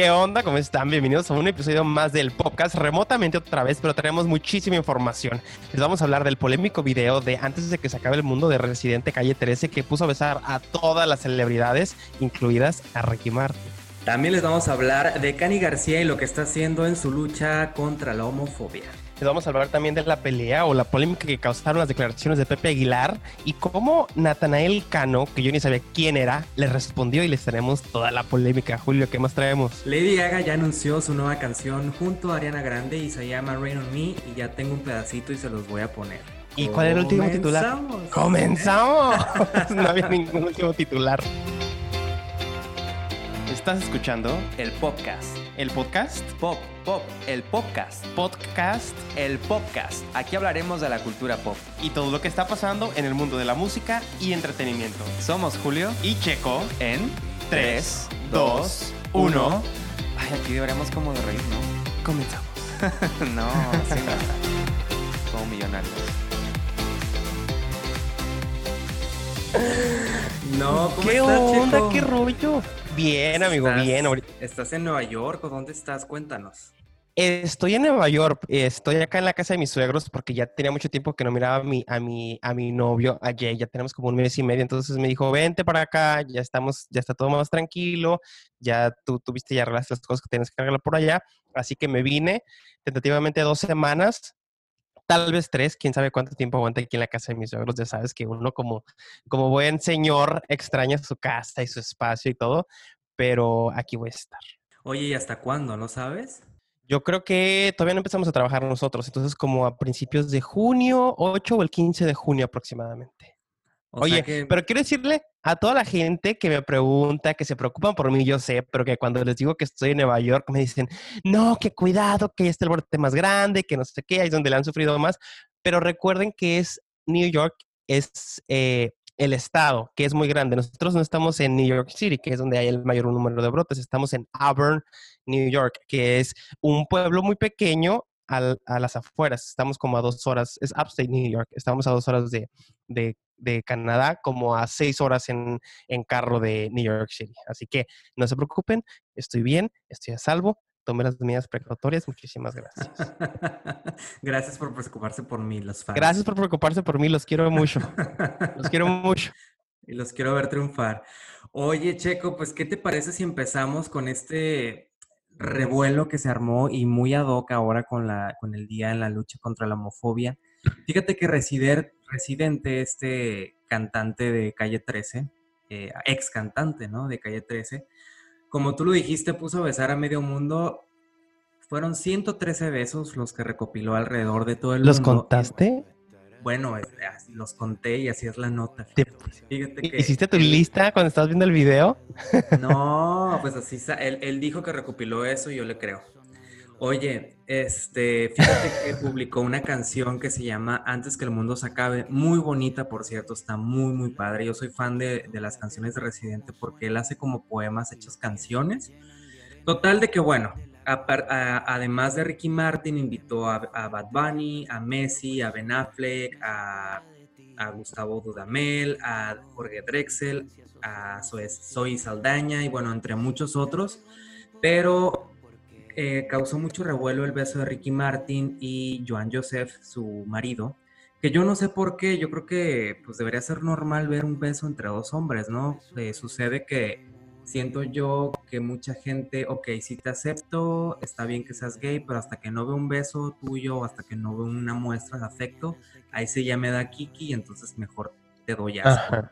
¿Qué onda? ¿Cómo están? Bienvenidos a un episodio más del podcast, remotamente otra vez, pero tenemos muchísima información. Les vamos a hablar del polémico video de antes de que se acabe el mundo de Residente Calle 13 que puso a besar a todas las celebridades, incluidas a Ricky Martin. También les vamos a hablar de Cani García y lo que está haciendo en su lucha contra la homofobia. Les vamos a hablar también de la pelea o la polémica que causaron las declaraciones de Pepe Aguilar y cómo Natanael Cano, que yo ni sabía quién era, le respondió y les tenemos toda la polémica. Julio, ¿qué más traemos? Lady Gaga ya anunció su nueva canción junto a Ariana Grande y se llama Rain on Me y ya tengo un pedacito y se los voy a poner. ¿Y cuál era el último titular? ¡Comenzamos! no había ningún último titular. Estás escuchando el podcast. ¿El podcast? Pop, pop, el podcast. Podcast. El podcast. Aquí hablaremos de la cultura pop. Y todo lo que está pasando en el mundo de la música y entretenimiento. Somos Julio y Checo en 3, 2, 1. Ay, aquí deberíamos como de reír, ¿no? Comenzamos. no, así no. Como millonarios. No, ¿cómo ¿Qué estás, onda? Checo? ¿Qué rollo? Bien, amigo, ¿Estás- bien. ¿Estás en Nueva York o dónde estás? Cuéntanos. Estoy en Nueva York, estoy acá en la casa de mis suegros porque ya tenía mucho tiempo que no miraba a mi, a mi, a mi novio, a Jay, ya tenemos como un mes y medio, entonces me dijo, vente para acá, ya estamos, ya está todo más tranquilo, ya tú tuviste ya arreglaste las cosas que tienes que arreglar por allá, así que me vine tentativamente dos semanas, tal vez tres, quién sabe cuánto tiempo aguanta aquí en la casa de mis suegros, ya sabes que uno como, como buen señor extraña su casa y su espacio y todo, pero aquí voy a estar. Oye, ¿y hasta cuándo? ¿No sabes? Yo creo que todavía no empezamos a trabajar nosotros, entonces como a principios de junio, 8 o el 15 de junio aproximadamente. O Oye, que- pero quiero decirle a toda la gente que me pregunta, que se preocupan por mí, yo sé, pero que cuando les digo que estoy en Nueva York me dicen, no, que cuidado, que está el brote más grande, que no sé qué, ahí es donde le han sufrido más. Pero recuerden que es New York, es eh, el estado, que es muy grande. Nosotros no estamos en New York City, que es donde hay el mayor número de brotes, estamos en Auburn, New York, que es un pueblo muy pequeño al- a las afueras. Estamos como a dos horas, es upstate New York, estamos a dos horas de, de, de Canadá, como a seis horas en, en carro de New York City. Así que no se preocupen, estoy bien, estoy a salvo, tomé las medidas precautorias, muchísimas gracias. Gracias por preocuparse por mí, los fans. Gracias por preocuparse por mí, los quiero mucho, los quiero mucho. y los quiero ver triunfar. Oye, Checo, pues, ¿qué te parece si empezamos con este revuelo que se armó y muy ad hoc ahora con, la, con el día en la lucha contra la homofobia? Fíjate que Resider, Residente, este cantante de Calle 13, eh, ex cantante, ¿no? De Calle 13, como tú lo dijiste, puso a besar a medio mundo. Fueron 113 besos los que recopiló alrededor de todo el ¿Los mundo. contaste? Bueno, los conté y así es la nota. ¿Te- Fíjate que ¿Hiciste tu lista cuando estabas viendo el video? no, pues así, él, él dijo que recopiló eso y yo le creo. Oye, este, fíjate que publicó una canción que se llama Antes que el mundo se acabe, muy bonita, por cierto, está muy, muy padre. Yo soy fan de, de las canciones de Residente porque él hace como poemas hechos canciones. Total de que, bueno, además de Ricky Martin, invitó a, Bad Bunny, a Messi, a Ben Affleck, a, a Gustavo Dudamel, a Jorge Drexel, a Zoe, Zoe Saldaña y bueno, entre muchos otros. Pero eh, causó mucho revuelo el beso de Ricky Martin y Joan Joseph, su marido, que yo no sé por qué, yo creo que pues debería ser normal ver un beso entre dos hombres, ¿no? Eh, sucede que siento yo que mucha gente, ok, si te acepto, está bien que seas gay, pero hasta que no veo un beso tuyo, hasta que no veo una muestra de afecto, ahí sí ya me da kiki y entonces mejor te doy asco.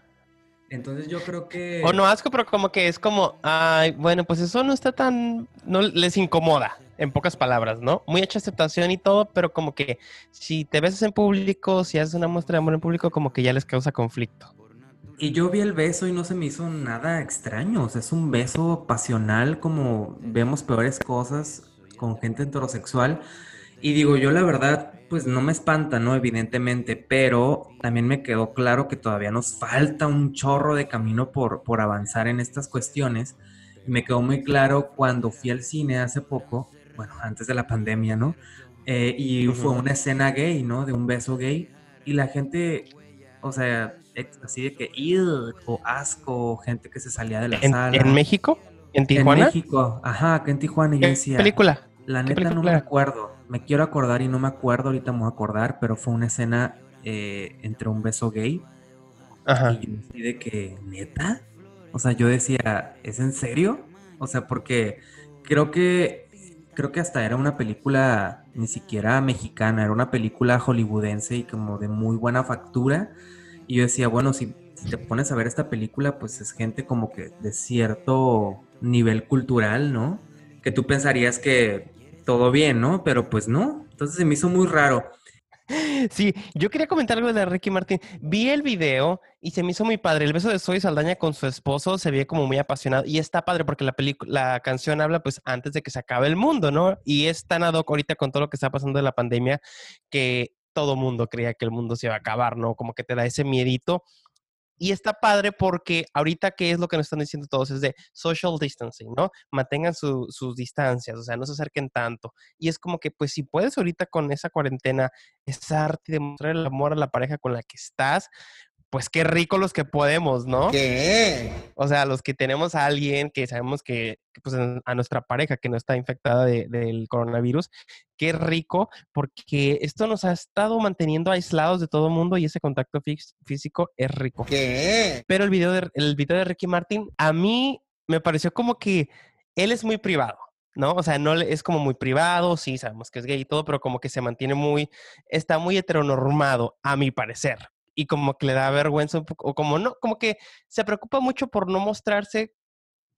Entonces yo creo que... O no asco, pero como que es como, ay, bueno, pues eso no está tan, no les incomoda, en pocas palabras, ¿no? Muy hecha aceptación y todo, pero como que si te besas en público, si haces una muestra de amor en público, como que ya les causa conflicto. Y yo vi el beso y no se me hizo nada extraño. O sea, es un beso pasional como vemos peores cosas con gente heterosexual. Y digo, yo la verdad, pues no me espanta, ¿no? Evidentemente, pero también me quedó claro que todavía nos falta un chorro de camino por, por avanzar en estas cuestiones. Y me quedó muy claro cuando fui al cine hace poco, bueno, antes de la pandemia, ¿no? Eh, y fue Ujú. una escena gay, ¿no? De un beso gay. Y la gente, o sea, así de que, o asco, gente que se salía de la ¿En, sala. en México? ¿En Tijuana? En México, ajá, acá en Tijuana. Y yo decía, película? La neta no me acuerdo. Me quiero acordar y no me acuerdo, ahorita me voy a acordar, pero fue una escena eh, entre un beso gay. Ajá. Y yo decidí de que, ¿neta? O sea, yo decía, ¿es en serio? O sea, porque creo que creo que hasta era una película ni siquiera mexicana, era una película hollywoodense y como de muy buena factura. Y yo decía, bueno, si, te pones a ver esta película, pues es gente como que de cierto nivel cultural, ¿no? Que tú pensarías que todo bien, ¿no? Pero pues no. Entonces se me hizo muy raro. Sí, yo quería comentar algo de Ricky Martín. Vi el video y se me hizo muy padre. El beso de Zoe Saldaña con su esposo se ve como muy apasionado y está padre porque la la canción habla pues antes de que se acabe el mundo, ¿no? Y es tan ad hoc ahorita con todo lo que está pasando de la pandemia que todo mundo creía que el mundo se iba a acabar, ¿no? Como que te da ese miedito y está padre porque ahorita, ¿qué es lo que nos están diciendo todos? Es de social distancing, ¿no? Mantengan sus distancias, o sea, no se acerquen tanto. Y es como que, pues, si puedes ahorita con esa cuarentena estar y demostrar el amor a la pareja con la que estás, pues qué rico los que podemos, ¿no? ¿Qué? O sea, los que tenemos a alguien que sabemos que, pues a nuestra pareja que no está infectada del coronavirus, qué rico, porque esto nos ha estado manteniendo aislados de todo el mundo y ese contacto físico es rico. ¿Qué? Pero el video, de, el video de Ricky Martin, a mí me pareció como que él es muy privado. ¿no? O sea, no es como muy privado, sí, sabemos que es gay y todo, pero como que se mantiene muy, está muy heteronormado, a mi parecer y como que le da vergüenza o como no, como que se preocupa mucho por no mostrarse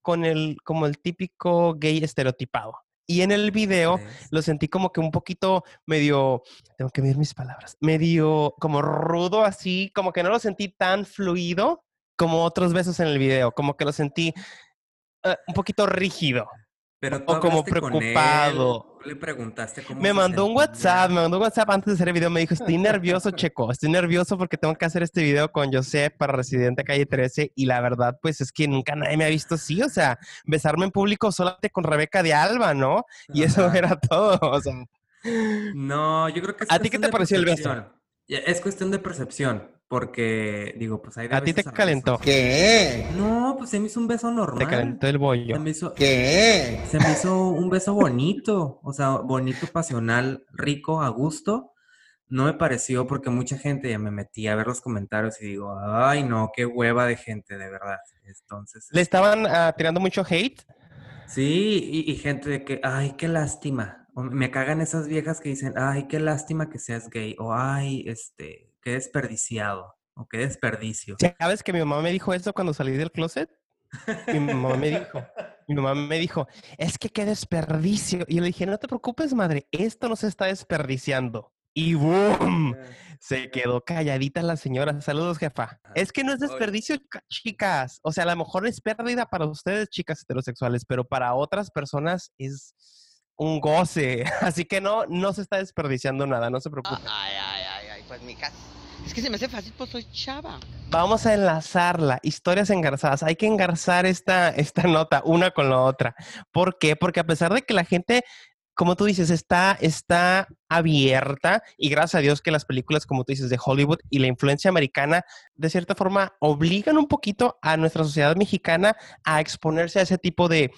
con el, como el típico gay estereotipado. Y en el video lo sentí como que un poquito medio, tengo que ver mis palabras, medio como rudo así, como que no lo sentí tan fluido como otros besos en el video, como que lo sentí eh, un poquito rígido. Pero o como preocupado. Le preguntaste cómo Me mandó un WhatsApp, me mandó un WhatsApp antes de hacer el video. Me dijo, estoy nervioso, Checo. Estoy nervioso porque tengo que hacer este video con José para Residente Calle 13. Y la verdad, pues es que nunca nadie me ha visto así. O sea, besarme en público solamente con Rebeca de Alba, ¿no? Y eso era todo. O sea. No, yo creo que... ¿A ti qué te pareció el beso? Es cuestión de percepción. Porque, digo, pues hay ¿A ti te calentó? ¿Qué? No, pues se me hizo un beso normal. Te calentó el bollo. Se me hizo, ¿Qué? Se me hizo un beso bonito. O sea, bonito, pasional, rico, a gusto. No me pareció porque mucha gente ya me metí a ver los comentarios y digo, ay, no, qué hueva de gente, de verdad. Entonces. ¿Le estaban ah, tirando mucho hate? Sí, y, y gente de que, ay, qué lástima. me cagan esas viejas que dicen, ay, qué lástima que seas gay. O, ay, este qué desperdiciado o qué desperdicio. ¿Sabes que mi mamá me dijo eso cuando salí del closet? Mi mamá me dijo, mi mamá me dijo, es que qué desperdicio. Y yo le dije, no te preocupes, madre, esto no se está desperdiciando. Y ¡boom! Se quedó calladita la señora. Saludos, jefa. Es que no es desperdicio, chicas. O sea, a lo mejor es pérdida para ustedes, chicas heterosexuales, pero para otras personas es un goce. Así que no, no se está desperdiciando nada, no se preocupen. Pues mija. Es que se me hace fácil, pues soy chava. Vamos a enlazarla, historias engarzadas. Hay que engarzar esta, esta nota una con la otra. ¿Por qué? Porque a pesar de que la gente como tú dices, está, está abierta y gracias a Dios que las películas, como tú dices, de Hollywood y la influencia americana, de cierta forma, obligan un poquito a nuestra sociedad mexicana a exponerse a ese tipo de,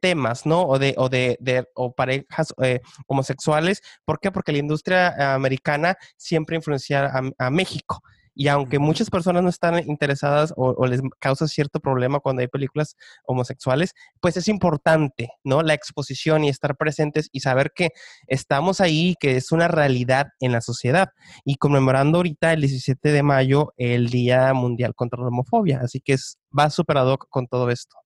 temas, ¿no? O de, o de, o parejas eh, homosexuales. ¿Por qué? Porque la industria americana siempre influencia a México. Y aunque muchas personas no están interesadas o, les causa cierto problema cuando hay películas homosexuales, pues es importante, ¿no? La exposición y estar presentes y saber que estamos ahí, que es una realidad en la sociedad. Y conmemorando ahorita el 17 de mayo el Día Mundial contra la Homofobia. Así que es, va superado con todo esto.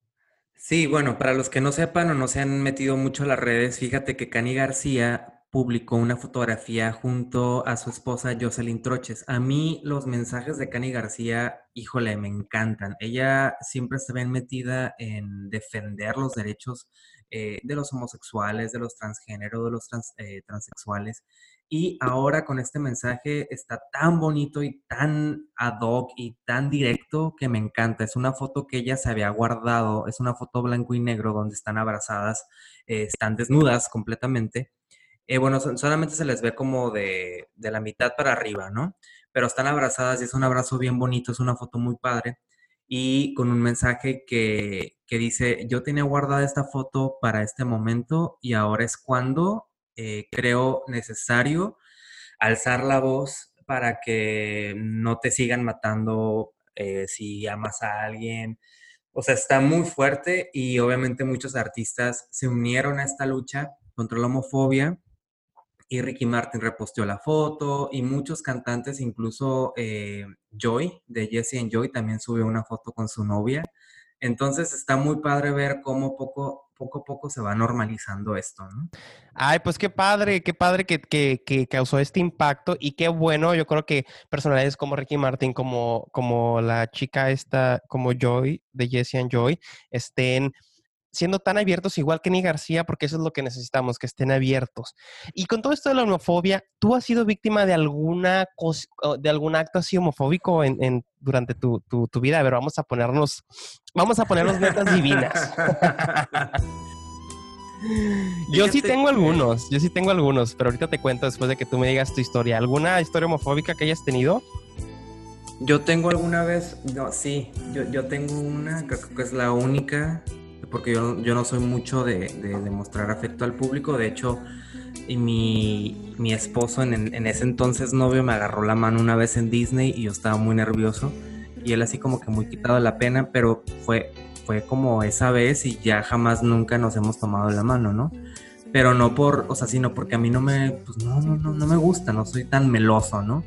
Sí, bueno, para los que no sepan o no se han metido mucho a las redes, fíjate que Cani García publicó una fotografía junto a su esposa Jocelyn Troches. A mí los mensajes de Cani García, híjole, me encantan. Ella siempre está bien metida en defender los derechos eh, de los homosexuales, de los transgéneros, de los eh, transexuales. Y ahora con este mensaje está tan bonito y tan ad hoc y tan directo que me encanta. Es una foto que ella se había guardado, es una foto blanco y negro donde están abrazadas, eh, están desnudas completamente eh, bueno, solamente se les ve como de, la mitad para arriba, ¿no? Pero están abrazadas y es un abrazo bien bonito, es una foto muy padre. y con un mensaje que, que dice, yo tenía guardada esta foto para este momento y ahora es cuando eh, creo necesario alzar la voz para que no te sigan matando eh, si amas a alguien. O sea, está muy fuerte y obviamente muchos artistas se unieron a esta lucha contra la homofobia y Ricky Martin reposteó la foto y muchos cantantes, incluso eh, Joy de Jesse and Joy también subió una foto con su novia. Entonces está muy padre ver cómo poco, poco a poco se va normalizando esto, ¿no? Ay, pues qué padre, qué padre que, que, causó este impacto y qué bueno, yo creo que personalidades como Ricky Martin, como, como la chica esta, como Joy, de Jesse and Joy, estén siendo tan abiertos igual que Ni García, porque eso es lo que necesitamos, que estén abiertos. Y con todo esto de la homofobia, ¿tú has sido víctima de alguna de algún acto así homofóbico en, durante tu, tu, vida? A ver, vamos a ponernos, vamos a ponernos metas divinas. yo sí tengo algunos, yo sí tengo algunos, pero ahorita te cuento después de que tú me digas tu historia. ¿Alguna historia homofóbica que hayas tenido? Yo tengo alguna vez, no, sí, yo, yo tengo una, creo que es la única porque yo, yo no soy mucho de, demostrar afecto al público. De hecho, y mi, mi esposo, en, en, ese entonces novio, me agarró la mano una vez en Disney y yo estaba muy nervioso. Y él así como que muy quitado de la pena, pero fue, fue como esa vez y ya jamás nunca nos hemos tomado la mano, ¿no? Pero no por, o sea, sino porque a mí no me, pues no, no, no, no me gusta, no soy tan meloso, ¿no?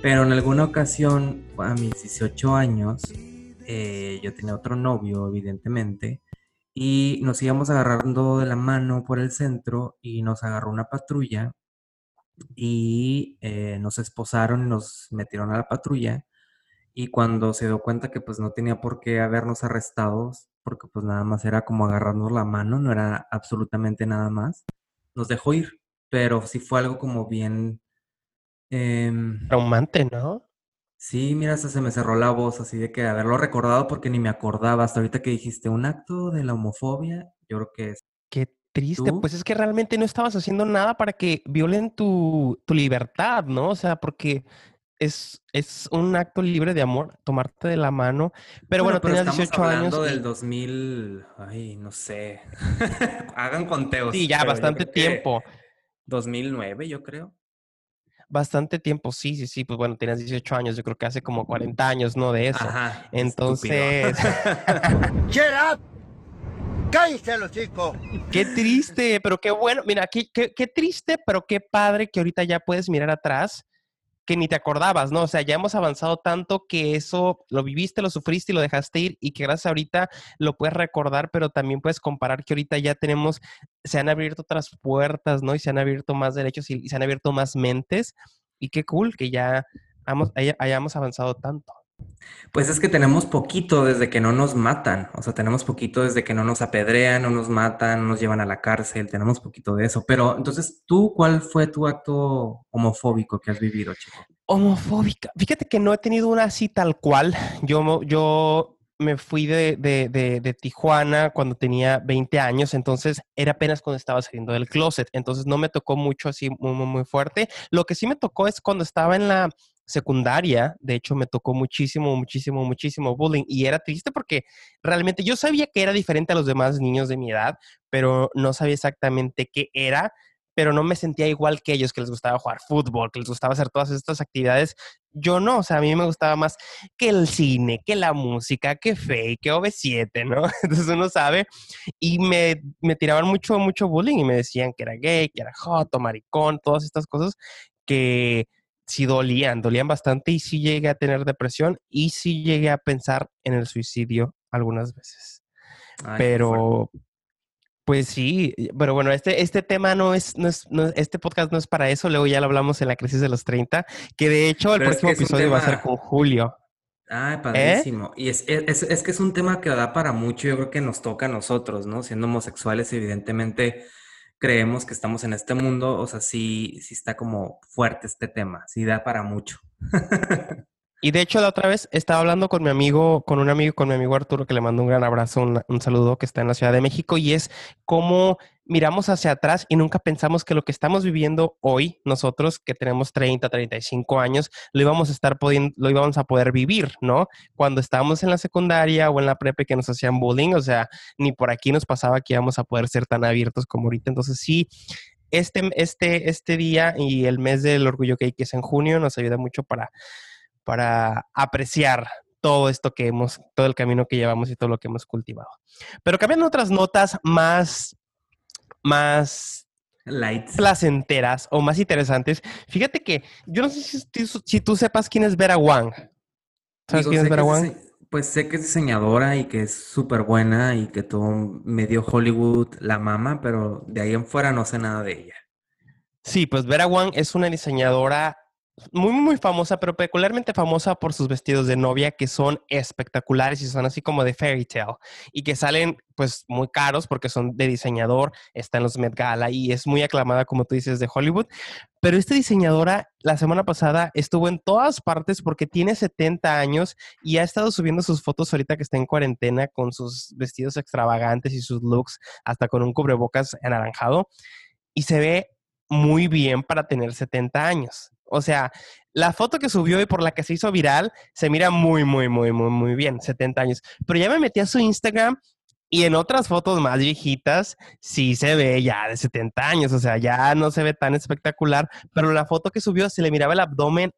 Pero en alguna ocasión, a mis 18 años, eh, yo tenía otro novio, evidentemente, y nos íbamos agarrando de la mano por el centro y nos agarró una patrulla y eh, nos esposaron y nos metieron a la patrulla y cuando se dio cuenta que pues no tenía por qué habernos arrestados porque pues nada más era como agarrarnos la mano, no era absolutamente nada más, nos dejó ir, pero sí fue algo como bien... Eh, Traumante, ¿no? Sí, mira, hasta se me cerró la voz así de que haberlo recordado porque ni me acordaba. Hasta ahorita que dijiste un acto de la homofobia, yo creo que es. Qué triste, pues es que realmente no estabas haciendo nada para que violen tu, tu libertad, ¿no? O sea, porque es, es un acto libre de amor, tomarte de la mano. Pero bueno, tenías 18 años. del 2000, ay, no sé. Hagan conteos. Sí, ya, bastante tiempo. 2009, yo creo bastante tiempo, sí, sí, sí, pues bueno, tienes 18 años, yo creo que hace como 40 años, ¿no? De eso. Ajá, Entonces... ¡Shut up! ¡Cállate los chicos! Qué triste, pero qué bueno. Mira, qué, qué, qué triste, pero qué padre que ahorita ya puedes mirar atrás que ni te acordabas, ¿no? O sea, ya hemos avanzado tanto que eso lo viviste, lo sufriste y lo dejaste ir y que gracias a ahorita lo puedes recordar, pero también puedes comparar que ahorita ya tenemos, se han abierto otras puertas, ¿no? Y se han abierto más derechos y, se han abierto más mentes y qué cool que ya hayamos avanzado tanto. Pues es que tenemos poquito desde que no nos matan, o sea, tenemos poquito desde que no nos apedrean, no nos matan, no nos llevan a la cárcel, tenemos poquito de eso. Pero entonces, ¿tú cuál fue tu acto homofóbico que has vivido, chico? Homofóbica. Fíjate que no he tenido una así tal cual. Yo, yo me fui de, de, de, Tijuana cuando tenía 20 años, entonces era apenas cuando estaba saliendo del closet, entonces no me tocó mucho así muy, muy fuerte. Lo que sí me tocó es cuando estaba en la secundaria, de hecho me tocó muchísimo, muchísimo, muchísimo bullying y era triste porque realmente yo sabía que era diferente a los demás niños de mi edad, pero no sabía exactamente qué era, pero no me sentía igual que ellos, que les gustaba jugar fútbol, que les gustaba hacer todas estas actividades. Yo no, o sea, a mí me gustaba más que el cine, que la música, que Faye, que OV7, ¿no? Entonces uno sabe. Y me, me tiraban mucho, mucho bullying y me decían que era gay, que era joto, maricón, todas estas cosas que sí dolían, dolían bastante y sí llegué a tener depresión y sí llegué a pensar en el suicidio algunas veces. pero, pues sí, pero bueno, este, este tema no es, no es este podcast no es para eso, luego ya lo hablamos en la crisis de los 30, que de hecho el próximo episodio va a ser con Julio. Ah, ¿Eh? padrísimo. Y es, es, es, que es un tema que da para mucho, yo creo que nos toca a nosotros, ¿no? Siendo homosexuales, evidentemente creemos que estamos en este mundo, o sea, sí, sí está como fuerte este tema, sí da para mucho. Y de hecho, la otra vez estaba hablando con mi amigo, con un amigo, con mi amigo Arturo, que le mando un gran abrazo, un, un saludo, que está en la Ciudad de México, y es cómo miramos hacia atrás y nunca pensamos que lo que estamos viviendo hoy, nosotros que tenemos 30, 35 años, lo íbamos a estar pudiendo, lo íbamos a poder vivir, ¿no? Cuando estábamos en la secundaria o en la prepa que nos hacían bullying, o sea, ni por aquí nos pasaba que íbamos a poder ser tan abiertos como ahorita. Entonces, sí, este, este, este día y el mes del orgullo gay, que es en junio, nos ayuda mucho para, para apreciar todo esto que hemos, todo el camino que llevamos y todo lo que hemos cultivado. Pero cambiando otras notas más más Light. placenteras o más interesantes. Fíjate que yo no sé si, si tú sepas quién es Vera Wang. ¿Sabes Digo, quién es Vera Wang? Pues sé que es diseñadora y que es súper buena y que todo medio Hollywood la mama, pero de ahí en fuera no sé nada de ella. Sí, pues Vera Wang es una diseñadora muy, muy famosa, pero peculiarmente famosa por sus vestidos de novia que son espectaculares y son así como de fairy tale y que salen pues muy caros porque son de diseñador, está en los Met Gala y es muy aclamada como tú dices de Hollywood. Pero esta diseñadora la semana pasada estuvo en todas partes porque tiene 70 años y ha estado subiendo sus fotos ahorita que está en cuarentena con sus vestidos extravagantes y sus looks hasta con un cubrebocas anaranjado y se ve muy bien para tener 70 años. O sea, la foto que subió y por la que se hizo viral se mira muy, muy, muy, muy, muy bien, 70 años. Pero ya me metí a su Instagram y en otras fotos más viejitas sí se ve ya de 70 años, o sea, ya no se ve tan espectacular, pero la foto que subió se le miraba el abdomen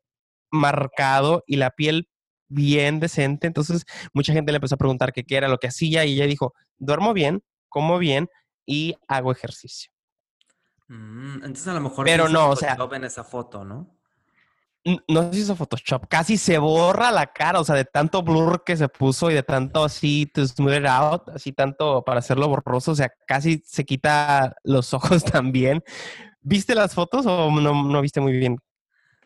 marcado y la piel bien decente, entonces mucha gente le empezó a preguntar qué era lo que hacía y ella dijo, duermo bien, como bien y hago ejercicio. Mm, entonces a lo mejor Pero no, o sea- en esa foto, ¿no? No sé si hizo Photoshop, casi se borra la cara, o sea, de tanto blur que se puso y de tanto así to smooth it out, así tanto para hacerlo borroso, o sea, casi se quita los ojos también. ¿Viste las fotos o no, no viste muy bien?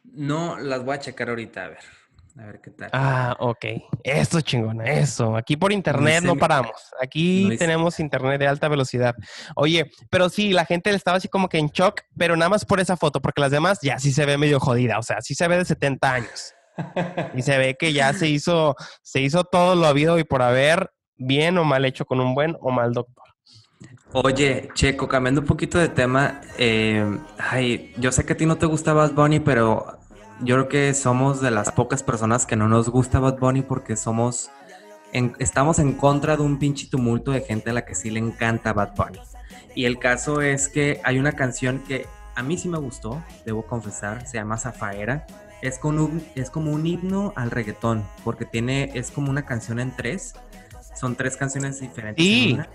No, las voy a checar ahorita, a ver. A ver qué tal. Ah, ok. Eso chingona, eso. Aquí por internet no paramos. Aquí no tenemos internet de alta velocidad. Oye, pero sí, la gente estaba así como que en shock, pero nada más por esa foto, porque las demás ya sí se ve medio jodida. O sea, sí se ve de 70 años. Y se ve que ya se hizo, se hizo todo lo habido y por haber, bien o mal hecho con un buen o mal doctor. Oye, Checo, cambiando un poquito de tema, eh, ay, yo sé que a ti no te gusta Bad Bunny, pero yo creo que somos de las pocas personas que no nos gusta Bad Bunny porque somos, en- estamos en contra de un pinche tumulto de gente a la que sí le encanta Bad Bunny. Y el caso es que hay una canción que a mí sí me gustó, debo confesar, se llama Zafaera. Es, con un- es como un himno al reggaetón, porque tiene, es como una canción en tres. Son tres canciones diferentes. en Sí. una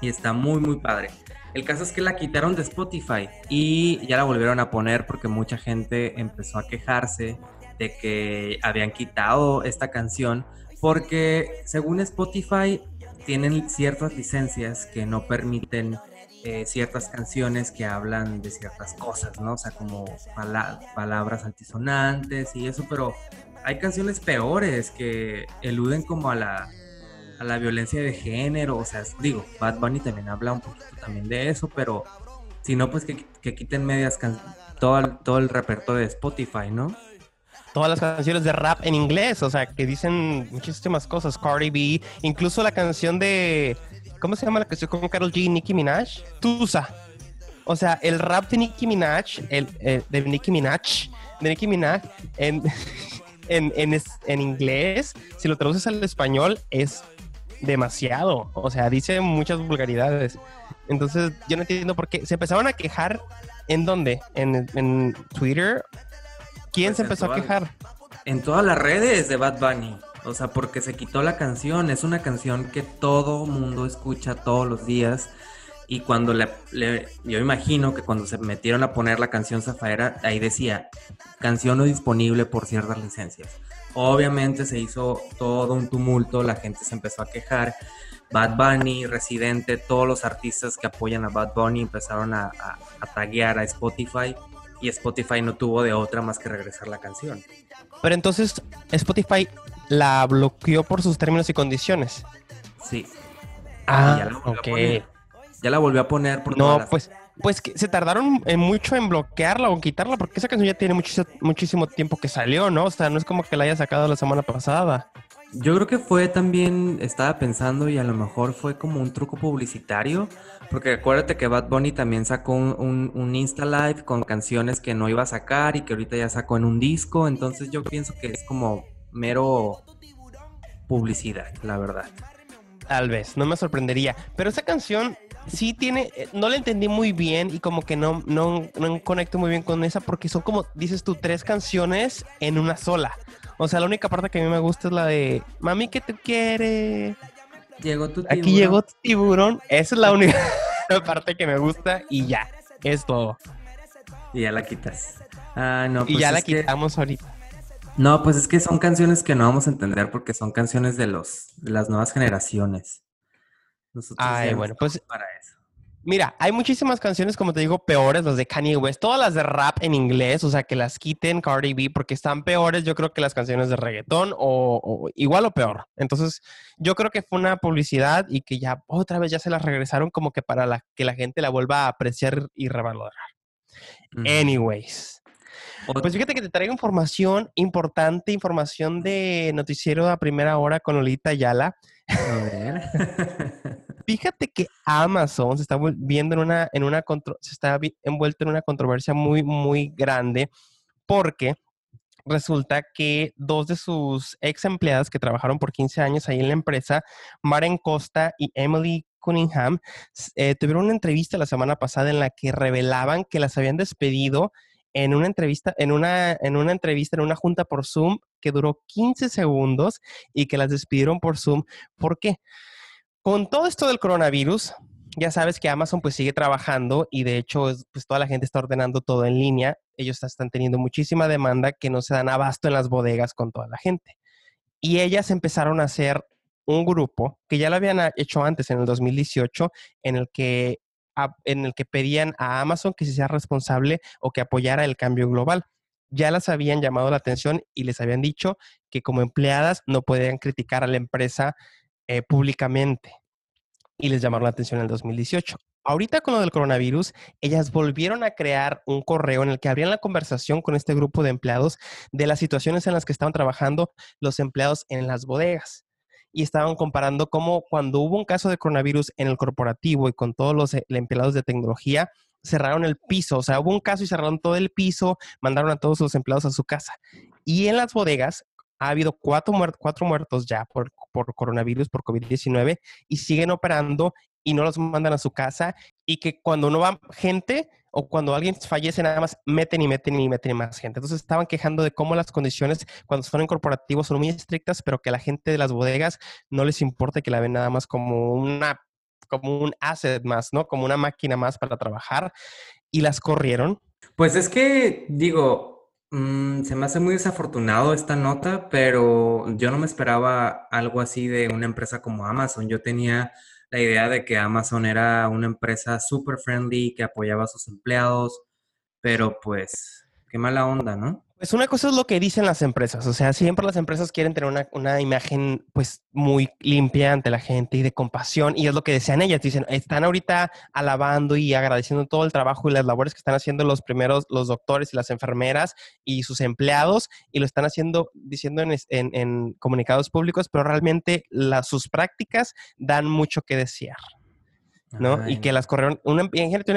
y está muy muy padre. El caso es que la quitaron de Spotify y ya la volvieron a poner porque mucha gente empezó a quejarse de que habían quitado esta canción porque según Spotify tienen ciertas licencias que no permiten eh, ciertas canciones que hablan de ciertas cosas, ¿no? O sea, como pala- palabras altisonantes y eso, pero hay canciones peores que eluden como a la, a la violencia de género, o sea, digo, Bad Bunny también habla un poquito también de eso, pero si no, pues que, que quiten medias, todo, todo el repertorio de Spotify, ¿no? Todas las canciones de rap en inglés, o sea, que dicen muchísimas cosas. Cardi B, incluso la canción de. ¿Cómo se llama la canción con Karol G Nicki Minaj? Tusa. O sea, el rap de Nicki Minaj, el, eh, de Nicki Minaj, de Nicki Minaj, en, en, en, en inglés, si lo traduces al español, es demasiado. O sea, dice muchas vulgaridades. Entonces, yo no entiendo por qué. Se empezaron a quejar. ¿En dónde? ¿En, en Twitter? ¿Quién Pues se en empezó a quejar? En todas las redes de Bad Bunny. O sea, porque se quitó la canción. Es una canción que todo mundo escucha todos los días. Y cuando le, le- yo imagino que cuando se metieron a poner la canción Zafaera, ahí decía, canción no disponible por ciertas licencias. Obviamente se hizo todo un tumulto, la gente se empezó a quejar. Bad Bunny, Residente, todos los artistas que apoyan a Bad Bunny empezaron a, a, a taguear a Spotify y Spotify no tuvo de otra más que regresar la canción. Pero entonces Spotify la bloqueó por sus términos y condiciones. Sí. Ah, ok. Ya la volvió a poner por No, todas las- pues pues que se tardaron en mucho en bloquearla o quitarla, porque esa canción ya tiene muchísimo, muchísimo tiempo que salió, ¿no? O sea, no es como que la haya sacado la semana pasada. Yo creo que fue también, estaba pensando y a lo mejor fue como un truco publicitario, porque acuérdate que Bad Bunny también sacó un, un, un, Insta Live con canciones que no iba a sacar y que ahorita ya sacó en un disco, entonces yo pienso que es como mero publicidad, la verdad. Tal vez, no me sorprendería, pero esa canción sí tiene, eh, no la entendí muy bien y como que no, no, no conecto muy bien con esa porque son como, dices tú, tres canciones en una sola. O sea, la única parte que a mí me gusta es la de Mami, ¿qué te quiere? Llegó tu tiburón. Aquí llegó tu tiburón. Esa es la única parte que me gusta y ya, es todo. Y ya la quitas. Ah, no, y pues ya la que- quitamos ahorita. No, pues es que son canciones que no vamos a entender porque son canciones de los de las nuevas generaciones. Nosotros Ay, bueno, pues- para eso. Mira, hay muchísimas canciones, como te digo, peores, las de Kanye West, todas las de rap en inglés, o sea, que las quiten Cardi B porque están peores, yo creo que las canciones de reggaetón o, o igual o peor. Entonces, yo creo que fue una publicidad y que ya otra vez ya se las regresaron como que para la, que la gente la vuelva a apreciar y revalorar. Ujú. Anyways. Pues fíjate que te traigo información importante, información de noticiero a primera hora con Lolita Ayala. a ver. Fíjate que Amazon se está viendo en una, en una se está envuelto en una controversia muy, muy grande porque resulta que dos de sus ex empleadas que trabajaron por 15 años ahí en la empresa, Maren Costa y Emily Cunningham, eh, tuvieron una entrevista la semana pasada en la que revelaban que las habían despedido en una entrevista, en una, en una entrevista, en una junta por Zoom que duró 15 segundos y que las despidieron por Zoom. ¿Por qué? Con todo esto del coronavirus, ya sabes que Amazon pues sigue trabajando y de hecho es- pues toda la gente está ordenando todo en línea. Ellos están teniendo muchísima demanda que no se dan abasto en las bodegas con toda la gente. Y ellas empezaron a hacer un grupo que ya lo habían hecho antes en el 2018 en el que en el que pedían a Amazon que se sea responsable o que apoyara el cambio global. Ya las habían llamado la atención y les habían dicho que como empleadas no podían criticar a la empresa eh, públicamente y les llamaron la atención en el 2018. Ahorita con lo del coronavirus, ellas volvieron a crear un correo en el que abrían la conversación con este grupo de empleados de las situaciones en las que estaban trabajando los empleados en las bodegas. Y estaban comparando cómo cuando hubo un caso de coronavirus en el corporativo y con todos los eh, empleados de tecnología, cerraron el piso. O sea, hubo un caso y cerraron todo el piso, mandaron a todos los empleados a su casa. Y en las bodegas ha habido cuatro, muer- cuatro muertos ya por, por coronavirus, por COVID-19, y siguen operando y no los mandan a su casa. Y que cuando no va gente o cuando alguien fallece, nada más meten y meten y meten más gente. Entonces estaban quejando de cómo las condiciones cuando son en corporativos son muy estrictas, pero que la gente de las bodegas no les importa que la ven nada más como una como un asset más, ¿no? Como una máquina más para trabajar y las corrieron. Pues es que, digo, mm, se me hace muy desafortunado esta nota, pero yo no me esperaba algo así de una empresa como Amazon. Yo tenía la idea de que Amazon era una empresa super friendly, que apoyaba a sus empleados, pero pues, qué mala onda, ¿no? Pues una cosa es lo que dicen las empresas, o sea, siempre las empresas quieren tener una, una imagen pues muy limpia ante la gente y de compasión y es lo que desean ellas, dicen, están ahorita alabando y agradeciendo todo el trabajo y las labores que están haciendo los primeros, los doctores y las enfermeras y sus empleados y lo están haciendo, diciendo en, en- en comunicados públicos, pero realmente las, sus prácticas dan mucho que desear. ¿No? Ay, y que las corrieron, una, una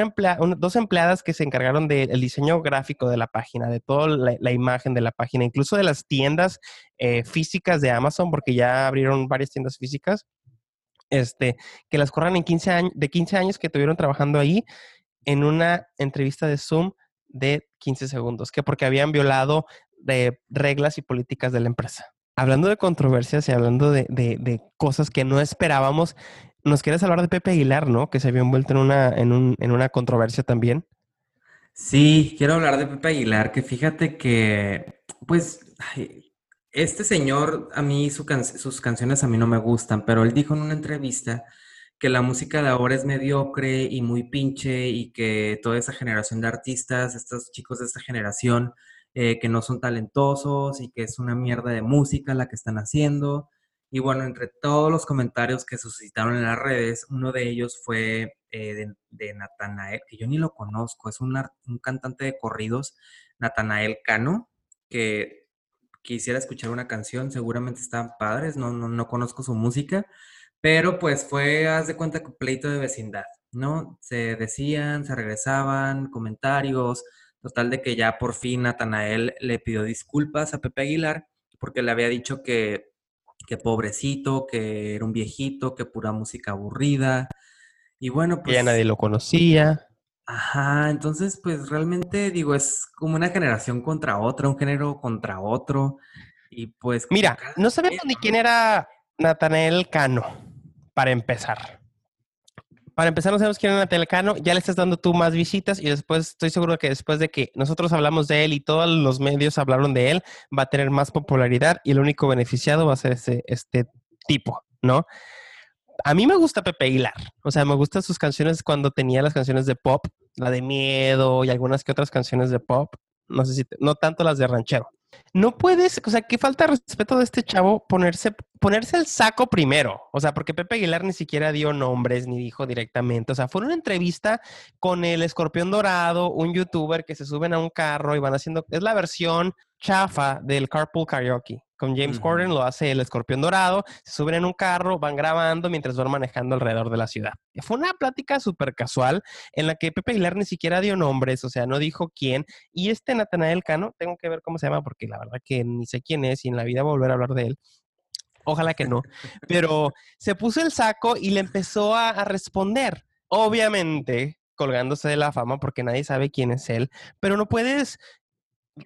emplea- dos empleadas que se encargaron del diseño gráfico de la página, de toda la, la imagen de la página, incluso de las tiendas eh, físicas de Amazon, porque ya abrieron varias tiendas físicas, este, que las corran en 15 años, de 15 años que estuvieron trabajando ahí en una entrevista de Zoom de 15 segundos, que porque habían violado de reglas y políticas de la empresa. Hablando de controversias y hablando de, de- de cosas que no esperábamos, nos quieres hablar de Pepe Aguilar, ¿no? Que se había envuelto en una, en un- en una controversia también. Sí, quiero hablar de Pepe Aguilar, que fíjate que, pues, este señor, a mí sus canciones a mí no me gustan, pero él dijo en una entrevista que la música de ahora es mediocre y muy pinche y que toda esa generación de artistas, estos chicos de esta generación, eh, que no son talentosos y que es una mierda de música la que están haciendo Y bueno, entre todos los comentarios que suscitaron en las redes, uno de ellos fue eh, de, Natanael, que yo ni lo conozco, es un, un cantante de corridos, Natanael Cano, que quisiera escuchar una canción, seguramente están padres, no, no, no conozco su música, pero pues fue, haz de cuenta, pleito de vecindad, ¿no? Se decían, se regresaban, comentarios, total de que ya por fin Natanael le pidió disculpas a Pepe Aguilar porque le había dicho que, que pobrecito, que era un viejito, que pura música aburrida. Y bueno, pues... Ya nadie lo conocía. Ajá, entonces pues realmente digo, es como una generación contra otra, un género contra otro. Y pues... Mira, no sabemos ni quién era Natanael Cano, para empezar. Para empezar, no sabemos quién era Natanael Cano, ya le estás dando tú más visitas y después estoy seguro que después de que nosotros hablamos de él y todos los medios hablaron de él, va a tener más popularidad y el único beneficiado va a ser ese, este tipo, ¿no? a mí me gusta Pepe Aguilar. O sea, me gustan sus canciones cuando tenía las canciones de pop, la de miedo y algunas que otras canciones de pop. No sé si, no tanto las de ranchero. No puedes, o sea, qué falta de respeto de este chavo ponerse, ponerse el saco primero. O sea, porque Pepe Aguilar ni siquiera dio nombres ni dijo directamente. O sea, fue una entrevista con el escorpión dorado, un youtuber que se suben a un carro y van haciendo, es la versión chafa del carpool karaoke. Con James Corden lo hace el escorpión dorado, se suben en un carro, van grabando mientras van manejando alrededor de la ciudad. Fue una plática súper casual en la que Pepe Aguilar ni siquiera dio nombres, o sea, no dijo quién. Y este Natanael Cano, tengo que ver cómo se llama porque la verdad que ni sé quién es y en la vida volver a hablar de él. Ojalá que no. Pero se puso el saco y le empezó a, a responder. Obviamente, colgándose de la fama porque nadie sabe quién es él, pero no puedes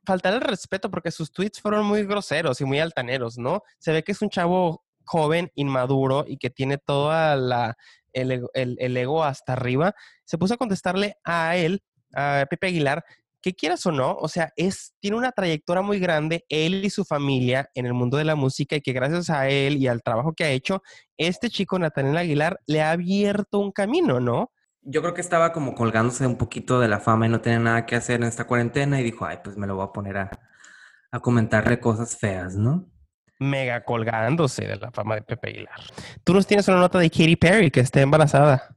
faltar el respeto porque sus tweets fueron muy groseros y muy altaneros, ¿no? Se ve que es un chavo joven, inmaduro y que tiene toda la el, el, ego hasta arriba. Se puso a contestarle a él, a Pepe Aguilar, que quieras o no, o sea, es, tiene una trayectoria muy grande, él y su familia en el mundo de la música, y que gracias a él y al trabajo que ha hecho, este chico Nathaniel Aguilar le ha abierto un camino, ¿no? Yo creo que estaba como colgándose un poquito de la fama y no tenía nada que hacer en esta cuarentena y dijo, ay, pues me lo voy a poner a, comentarle cosas feas, ¿no? Mega colgándose de la fama de Pepe Aguilar. Tú nos tienes una nota de Katy Perry que está embarazada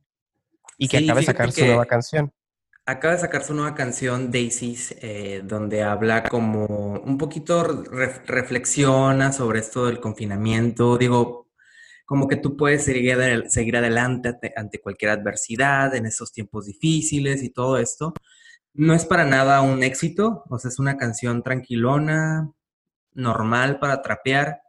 y que acaba de sacar su nueva canción. Acaba de sacar su nueva canción, Daisies, eh, donde habla como un poquito, reflexiona sobre esto del confinamiento. Digo, como que tú puedes seguir, adelante ante, cualquier adversidad en esos tiempos difíciles y todo esto. No es para nada un éxito, o sea, es una canción tranquilona, normal para trapear.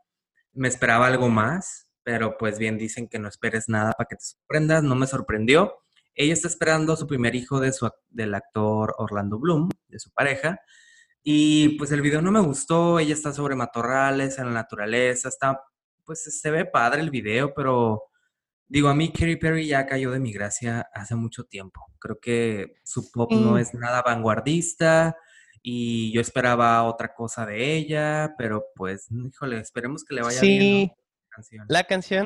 Me esperaba algo más, pero pues bien dicen que no esperes nada para que te sorprendas, no me sorprendió. Ella está esperando su primer hijo de su, del actor Orlando Bloom, de su pareja, y pues el video no me gustó, ella está sobre matorrales, en la naturaleza, está pues se ve padre el video, pero digo, a mí Katy Perry ya cayó de mi gracia hace mucho tiempo. Creo que su pop no es nada vanguardista y yo esperaba otra cosa de ella, pero pues, híjole, esperemos que le vaya bien. Sí, La canción,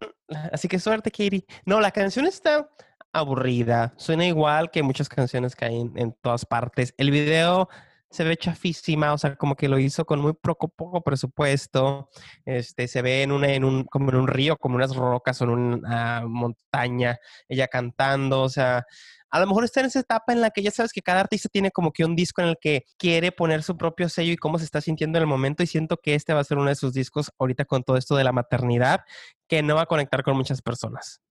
así que suerte, Katy. No, la canción está aburrida, suena igual que muchas canciones que hay en, en todas partes. El video se ve chafísima, o sea, como que lo hizo con muy poco, poco presupuesto. Este, se ve en, una, en un, como en un río, como unas rocas o en una montaña, ella cantando, o sea, a lo mejor está en esa etapa en la que ya sabes que cada artista tiene como que un disco en el que quiere poner su propio sello y cómo se está sintiendo en el momento y siento que este va a ser uno de sus discos ahorita con todo esto de la maternidad que no va a conectar con muchas personas.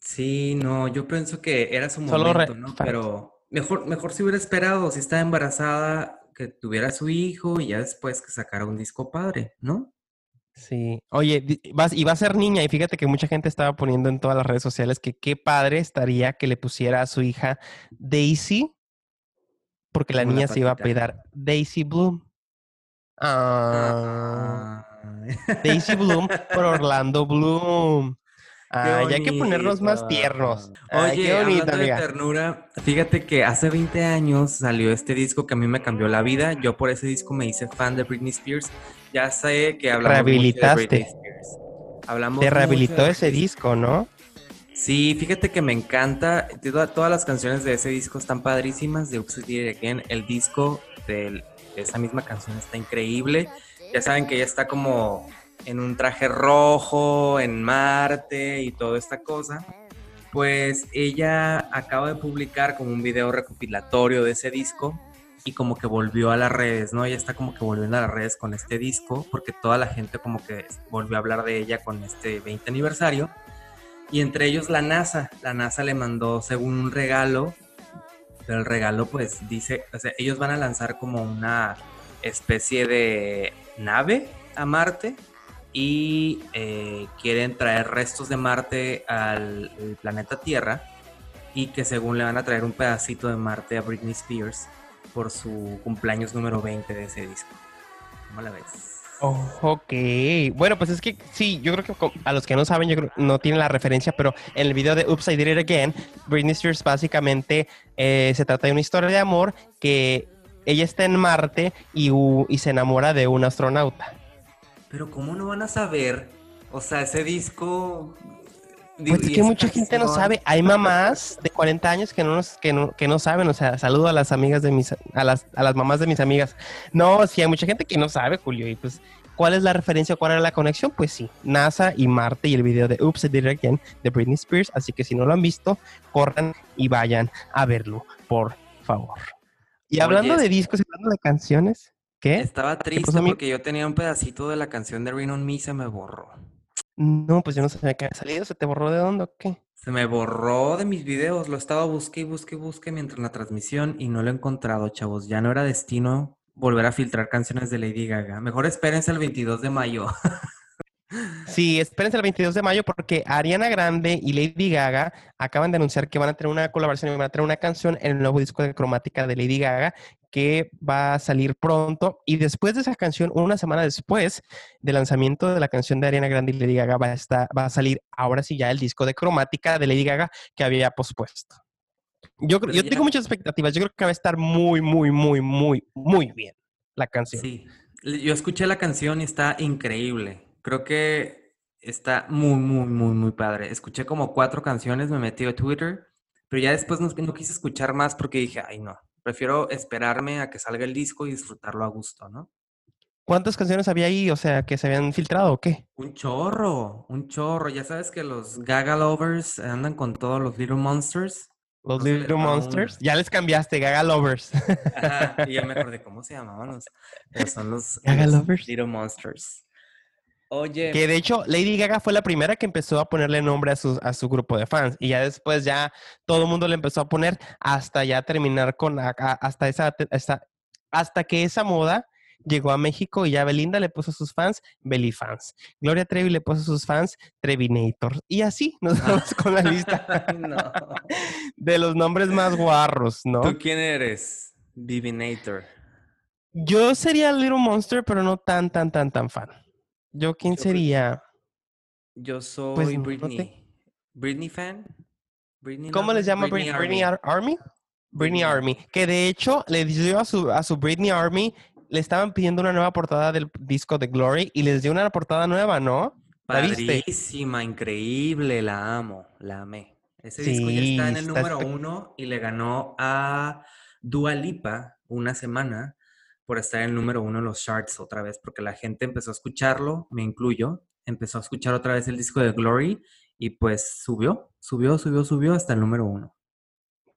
Sí, no, yo pienso que era su momento, ¿no? Pero Mejor, mejor si hubiera esperado, si estaba embarazada, que tuviera su hijo y ya después que sacara un disco padre, ¿no? Sí. Oye, y va a ser niña, y fíjate que mucha gente estaba poniendo en todas las redes sociales que qué padre estaría que le pusiera a su hija Daisy, porque la niña se iba a pedir Daisy Bloom. Ah. Daisy Bloom por Orlando Bloom. Ah, ya hay que ponernos más tiernos. Oye, qué bonito, de ternura, fíjate que hace 20 años salió este disco que a mí me cambió la vida. Yo por ese disco me hice fan de Britney Spears. Ya sé que hablamos Rehabilitaste. de Britney Spears. Hablamos Te rehabilitó ese disco, ¿no? Sí, fíjate que me encanta. Todas las canciones de ese disco están padrísimas. De Did Again. El disco de esa misma canción está increíble. Ya saben que ya está como en un traje rojo, en Marte y toda esta cosa. Pues ella acaba de publicar como un video recopilatorio de ese disco y como que volvió a las redes, ¿no? Ella está como que volviendo a las redes con este disco porque toda la gente como que volvió a hablar de ella con este 20 aniversario. Y entre ellos la NASA. La NASA le mandó según un regalo, pero el regalo pues dice, o sea, ellos van a lanzar como una especie de nave a Marte y eh, quieren traer restos de Marte al, al planeta Tierra y que según le van a traer un pedacito de Marte a Britney Spears por su cumpleaños número 20 de ese disco. ¿Cómo la ves? Oh, ok, bueno, pues es que sí, yo creo que a los que no saben, yo creo no tienen la referencia, pero en el video de Oops, I Did It Again, Britney Spears básicamente eh, se trata de una historia de amor que ella está en Marte y, y se enamora de un astronauta. Pero ¿cómo no van a saber? O sea, ese disco... digo, Pues es que mucha gente no sabe. Hay mamás de 40 años que no, nos- que no, que no saben. O sea, saludo a las amigas de mis, a las, a las mamás de mis amigas. No, sí, hay mucha gente que no sabe, Julio. Y pues, ¿cuál es la referencia? ¿Cuál era la conexión? Pues sí, NASA y Marte y el video de Oops, I Did It Again de Britney Spears. Así que si no lo han visto, corran y vayan a verlo, por favor. Y Oye, hablando de discos y hablando de canciones, ¿qué? Estaba triste porque yo tenía un pedacito de la canción de Rain on Me y se me borró. No, pues yo no sabía que había salido. ¿Se te borró de dónde o qué? Se me borró de mis videos, lo estaba busque y busque y busque mientras la transmisión y no lo he encontrado, chavos. Ya no era destino volver a filtrar canciones de Lady Gaga. Mejor espérense el 22 de mayo. Sí, espérense el 22 de mayo porque Ariana Grande y Lady Gaga acaban de anunciar que van a tener una colaboración y van a tener una canción en el nuevo disco de cromática de Lady Gaga que va a salir pronto. Y después de esa canción, una semana después del lanzamiento de la canción de Ariana Grande y Lady Gaga, va a, estar, va a salir ahora sí ya el disco de cromática de Lady Gaga que había pospuesto. Yo, yo tengo muchas expectativas. Yo creo que va a estar muy, muy, muy, muy, muy bien la canción. Sí, yo escuché la canción y está increíble. Creo que está muy, muy, muy, muy padre. Escuché como cuatro canciones, me metí a Twitter, pero ya después no, no quise escuchar más porque dije, ay no, prefiero esperarme a que salga el disco y disfrutarlo a gusto, ¿no? ¿Cuántas canciones había ahí? O sea, que se habían filtrado o qué? Un chorro, un chorro. Ya sabes que los Gaga Lovers andan con todos los Little Monsters. Los No Little. Monsters. Ya les cambiaste, Gaga Lovers. Ajá, y ya me acordé cómo se llamaban los, pero son los, Gaga los Lovers. Little Monsters. Oye, que de hecho, Lady Gaga fue la primera que empezó a ponerle nombre a su, a su grupo de fans. Y ya después ya todo el mundo le empezó a poner hasta ya terminar con a- hasta esa hasta, hasta que esa moda llegó a México y ya Belinda le puso a sus fans Belly fans. Gloria Trevi le puso a sus fans Trevinator. Y así nos vamos con la lista no. de los nombres más guarros, ¿no? ¿Tú quién eres? Divinator. Yo sería Little Monster, pero no tan, tan, tan, tan fan. ¿Yo quién Yo sería? Yo soy Pues, no sé. Britney. ¿Britney fan? ¿Britney ¿Cómo les lover? llama Britney, Britney Army. Ar- Army? Britney Army. Que de hecho le dio a su, a su Britney Army, le estaban pidiendo una nueva portada del disco de Glory y les dio una portada nueva, ¿no? ¿La viste? Increíble, la amo, la amé. Ese disco ya está en el número uno y le ganó a Dua Lipa una semana por estar en el número uno en los charts otra vez, porque la gente empezó a escucharlo, me incluyo, empezó a escuchar otra vez el disco de Glory y pues subió, subió, subió, subió hasta el número uno.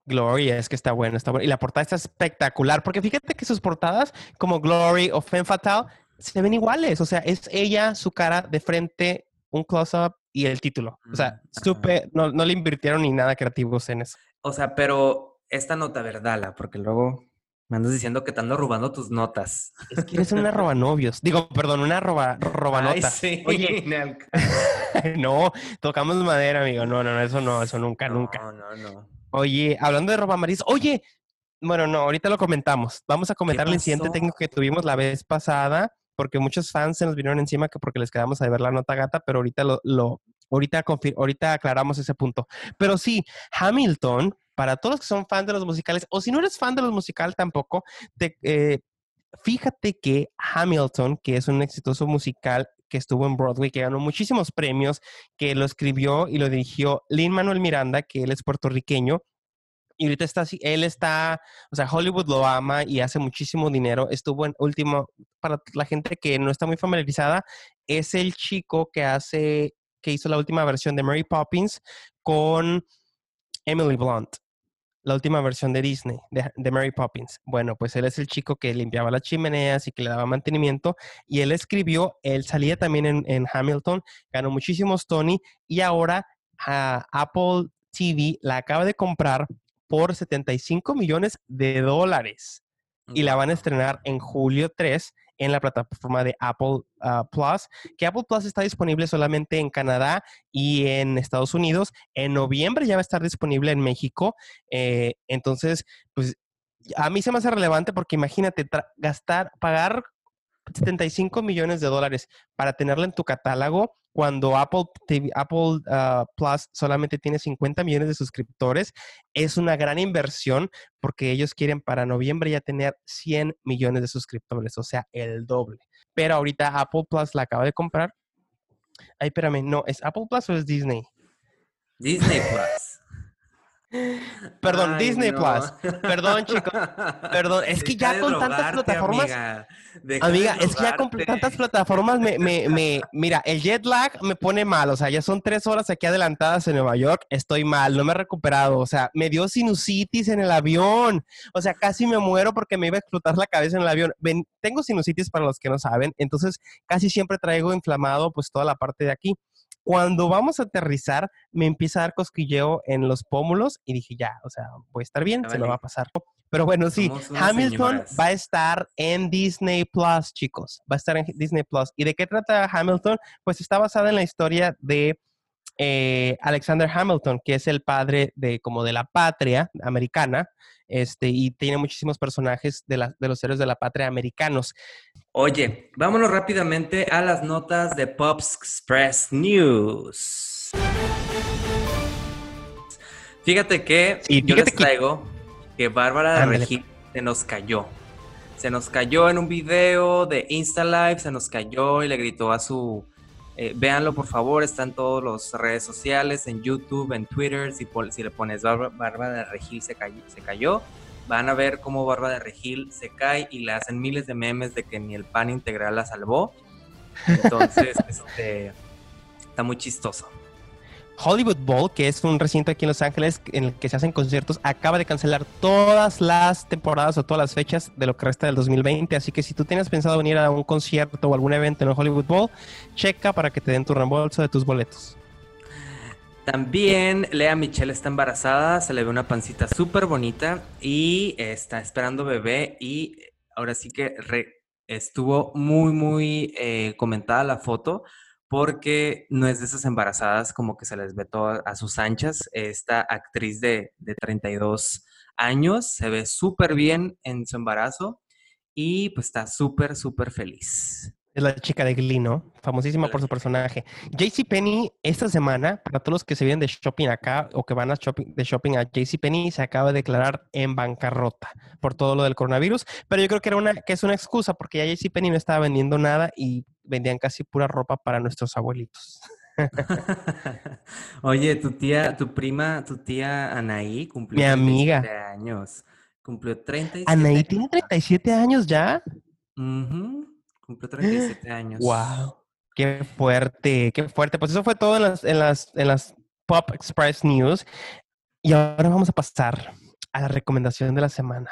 Glory, es que está bueno, está bueno. Y la portada está espectacular, porque fíjate que sus portadas, como Glory o Femme Fatale, se ven iguales. O sea, es ella, su cara de frente, un close-up y el título. O sea, Mm, supe, no, no le invirtieron ni nada creativos en eso. O sea, pero esta nota, verdala, porque luego me andas diciendo que te ando robando tus notas. Es que eres una robanovios. Digo, perdón, una roba, Ay, robanota. sí, Oye, no, tocamos madera, amigo. No, no, no, eso no, eso nunca, nunca. No, no, no. Oye, hablando de roba maris, oye, bueno, no, ahorita lo comentamos. Vamos a comentar el incidente técnico que tuvimos la vez pasada, porque muchos fans se nos vinieron encima que porque les quedamos a ver la nota gata, pero ahorita lo, lo ahorita, ahorita aclaramos ese punto. Pero sí, Hamilton, para todos los que son fans de los musicales, o si no eres fan de los musicales tampoco, eh, fíjate que Hamilton, que es un exitoso musical que estuvo en Broadway, que ganó muchísimos premios, que lo escribió y lo dirigió Lin Manuel Miranda, que él es puertorriqueño. Y ahorita está así, él está, o sea, Hollywood lo ama y hace muchísimo dinero. Estuvo en último, para la gente que no está muy familiarizada, es el chico que hace, que hizo la última versión de Mary Poppins con Emily Blunt la última versión de Disney, de, Mary Poppins. Bueno, pues él es el chico que limpiaba las chimeneas y que le daba mantenimiento. Y él escribió, él salía también en, Hamilton, ganó muchísimos Tony y ahora ah, Apple TV la acaba de comprar por 75 millones de dólares. Y la van a estrenar en julio 3 en la plataforma de Apple ah, Plus, que Apple Plus está disponible solamente en Canadá y en Estados Unidos. En noviembre ya va a estar disponible en México. Eh, entonces, pues a mí se me hace relevante porque imagínate gastar, pagar 75 millones de dólares para tenerla en tu catálogo cuando Apple, Apple ah, Plus solamente tiene 50 millones de suscriptores, es una gran inversión porque ellos quieren para noviembre ya tener 100 millones de suscriptores, o sea, el doble. Pero ahorita Apple Plus la acaba de comprar. Ay, espérame, no, ¿es Apple Plus o es Disney? Disney Plus. Perdón, Disney Plus. Perdón, chicos. Perdón. Es que ya con tantas plataformas. Amiga, es que ya con tantas plataformas me, me, me, Mira, el jet lag me pone mal. O sea, ya son tres horas aquí adelantadas en Nueva York. Estoy mal, no me he recuperado. O sea, me dio sinusitis en el avión. O sea, casi me muero porque me iba a explotar la cabeza en el avión. Ven, tengo sinusitis para los que no saben. Entonces, casi siempre traigo inflamado pues toda la parte de aquí. Cuando vamos a aterrizar, me empieza a dar cosquilleo en los pómulos y dije, ya, o sea, voy a estar bien, se lo va a pasar. Pero bueno, sí, Hamilton va a estar en Disney Plus, chicos. Va a estar en Disney Plus. ¿Y de qué trata Hamilton? Pues está basada en la historia de eh, Alexander Hamilton, que es el padre de como de la patria americana, este, y tiene muchísimos personajes de, de los héroes de la patria americanos. Oye, vámonos rápidamente a las notas de Pops Express News. Fíjate que yo les traigo que, Bárbara de Regil se nos cayó. Se nos cayó en un video de Insta Live, se nos cayó y le gritó a su... Eh, véanlo por favor, está en todas las redes sociales, en YouTube, en Twitter, si, si le pones Bárbara de Regil se se cayó van a ver cómo Barba de Regil se cae y le hacen miles de memes de que ni el pan integral la salvó. Entonces, este, está muy chistoso. Hollywood Bowl, que es un recinto aquí en Los Ángeles en el que se hacen conciertos, acaba de cancelar todas las temporadas o todas las fechas de lo que resta del 2020. Así que si tú tienes pensado venir a un concierto o algún evento en el Hollywood Bowl, checa para que te den tu reembolso de tus boletos. También Lea Michelle está embarazada, se le ve una pancita súper bonita y está esperando bebé y ahora sí que estuvo muy, muy eh, comentada la foto porque no es de esas embarazadas como que se les ve todo a sus anchas. Esta actriz de, de 32 años se ve súper bien en su embarazo y pues está súper, súper feliz. Es la chica de Glee, ¿no? Famosísima por su personaje. JCPenney, esta semana, para todos los que se vienen de shopping acá o que van a shopping, de shopping a JCPenney, se acaba de declarar en bancarrota por todo lo del coronavirus. Pero yo creo que, era una, que es una excusa porque ya JCPenney no estaba vendiendo nada y vendían casi pura ropa para nuestros abuelitos. Oye, tu tía, tu prima, tu tía Anaí cumplió Mi amiga. años. Cumplió 37 ¿Anaí tiene 37 años ya? Uh Cumplió 37 años. ¡Wow! ¡Qué fuerte! ¡Qué fuerte! Pues eso fue todo en las, en las, en las Pop Express News. Y ahora vamos a pasar a la recomendación de la semana.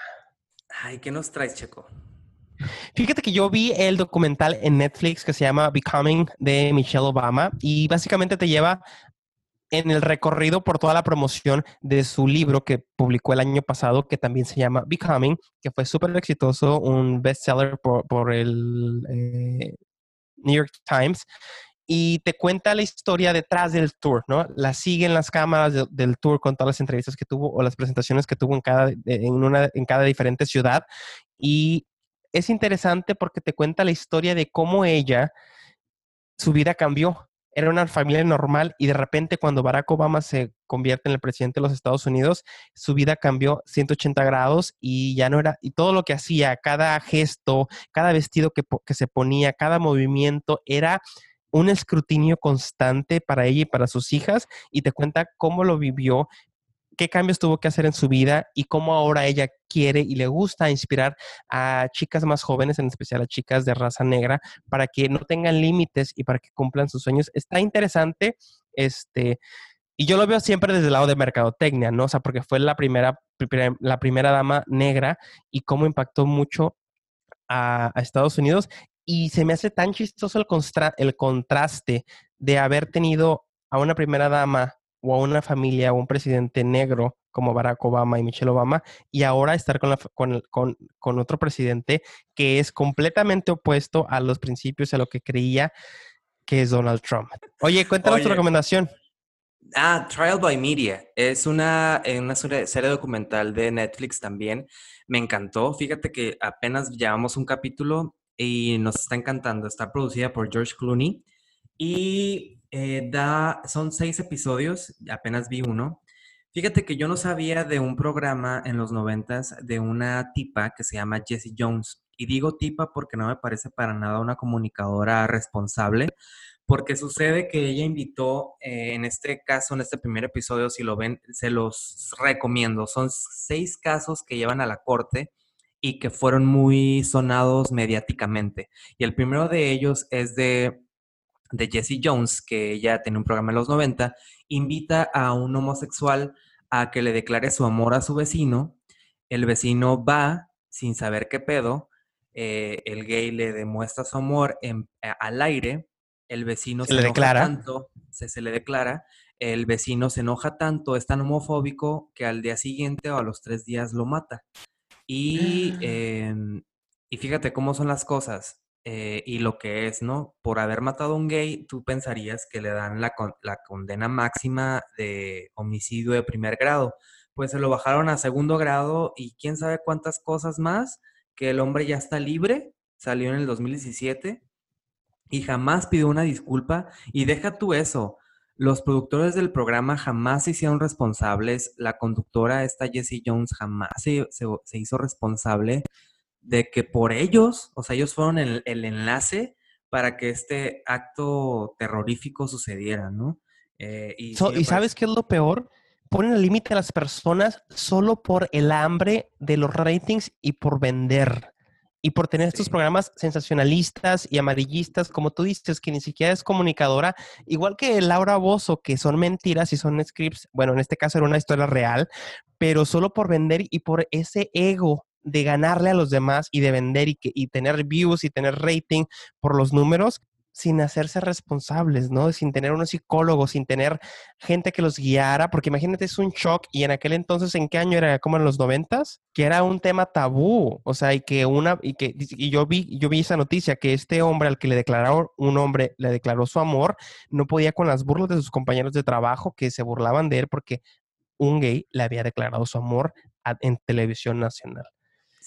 Ay, ¿qué nos traes, Checo? Fíjate que yo vi el documental en Netflix que se llama Becoming de Michelle Obama y básicamente te lleva en el recorrido por toda la promoción de su libro que publicó el año pasado, que también se llama Becoming, que fue súper exitoso, un bestseller por, por el eh, New York Times. Y te cuenta la historia detrás del tour, ¿no? La siguen las cámaras del tour con todas las entrevistas que tuvo o las presentaciones que tuvo en cada, en, una, en cada diferente ciudad. Y es interesante porque te cuenta la historia de cómo ella, su vida cambió era una familia normal y de repente cuando Barack Obama se convierte en el presidente de los Estados Unidos, su vida cambió 180 grados y ya no era, y todo lo que hacía, cada gesto, cada vestido que, que se ponía, cada movimiento era un escrutinio constante para ella y para sus hijas y te cuenta cómo lo vivió qué cambios tuvo que hacer en su vida y cómo ahora ella quiere y le gusta inspirar a chicas más jóvenes, en especial a chicas de raza negra, para que no tengan límites y para que cumplan sus sueños. Está interesante, este, y yo lo veo siempre desde el lado de mercadotecnia, ¿no? O sea, porque fue la primera, la primera dama negra y cómo impactó mucho a, Estados Unidos. Y se me hace tan chistoso el, el contraste de haber tenido a una primera dama o a una familia o un presidente negro como Barack Obama y Michelle Obama, y ahora estar con, con, con, otro presidente que es completamente opuesto a los principios, a lo que creía que es Donald Trump. Oye, cuéntanos tu recomendación. Ah, Trial by Media. Es una, eh, una serie documental de Netflix también. Me encantó. Fíjate que apenas llevamos un capítulo y nos está encantando. Está producida por George Clooney y eh, da, son seis episodios. Apenas vi uno. Fíjate que yo no sabía de un programa en los noventas de una tipa que se llama Jessie Jones. Y digo tipa porque no me parece para nada una comunicadora responsable porque sucede que ella invitó, eh, en este caso, en este primer episodio, si lo ven, se los recomiendo. Son seis casos que llevan a la corte y que fueron muy sonados mediáticamente. Y el primero de ellos es de, de Jesse Jones, que ella tiene un programa en los 90, invita a un homosexual a que le declare su amor a su vecino. El vecino va sin saber qué pedo. Eh, el gay le demuestra su amor al aire el vecino se, le declara. tanto, se, le declara, el vecino se enoja tanto, es tan homofóbico que al día siguiente o a los tres días lo mata. Y, em, y fíjate cómo son las cosas eh, y lo que es, ¿no? Por haber matado a un gay, tú pensarías que le dan la, condena máxima de homicidio de primer grado. Pues se lo bajaron a segundo grado y quién sabe cuántas cosas más, que el hombre ya está libre, salió en el 2017 y jamás pidió una disculpa. Y deja tú eso. Los productores del programa jamás se hicieron responsables. La conductora, esta Jessie Jones, jamás se, hizo responsable de que por ellos, o sea, ellos fueron el, enlace para que este acto terrorífico sucediera, ¿no? Eh, y, ¿Y sabes qué es lo peor? Ponen el límite a las personas solo por el hambre de los ratings y por vender y por tener estos programas sensacionalistas y amarillistas, como tú dices, que ni siquiera es comunicadora, igual que Laura Bozo, que son mentiras y son scripts, bueno, en este caso era una historia real, pero solo por vender y por ese ego de ganarle a los demás y de vender y, que, y tener views y tener rating por los números, sin hacerse responsables, ¿no? Sin tener unos psicólogos, sin tener gente que los guiara, porque imagínate, es un shock y en aquel entonces, ¿en qué año era? Como en los noventas, que era un tema tabú, o sea, y que una, y que y yo vi, yo vi esa noticia, que este hombre al que le declararon, un hombre le declaró su amor, no podía con las burlas de sus compañeros de trabajo que se burlaban de él porque un gay le había declarado su amor en televisión nacional.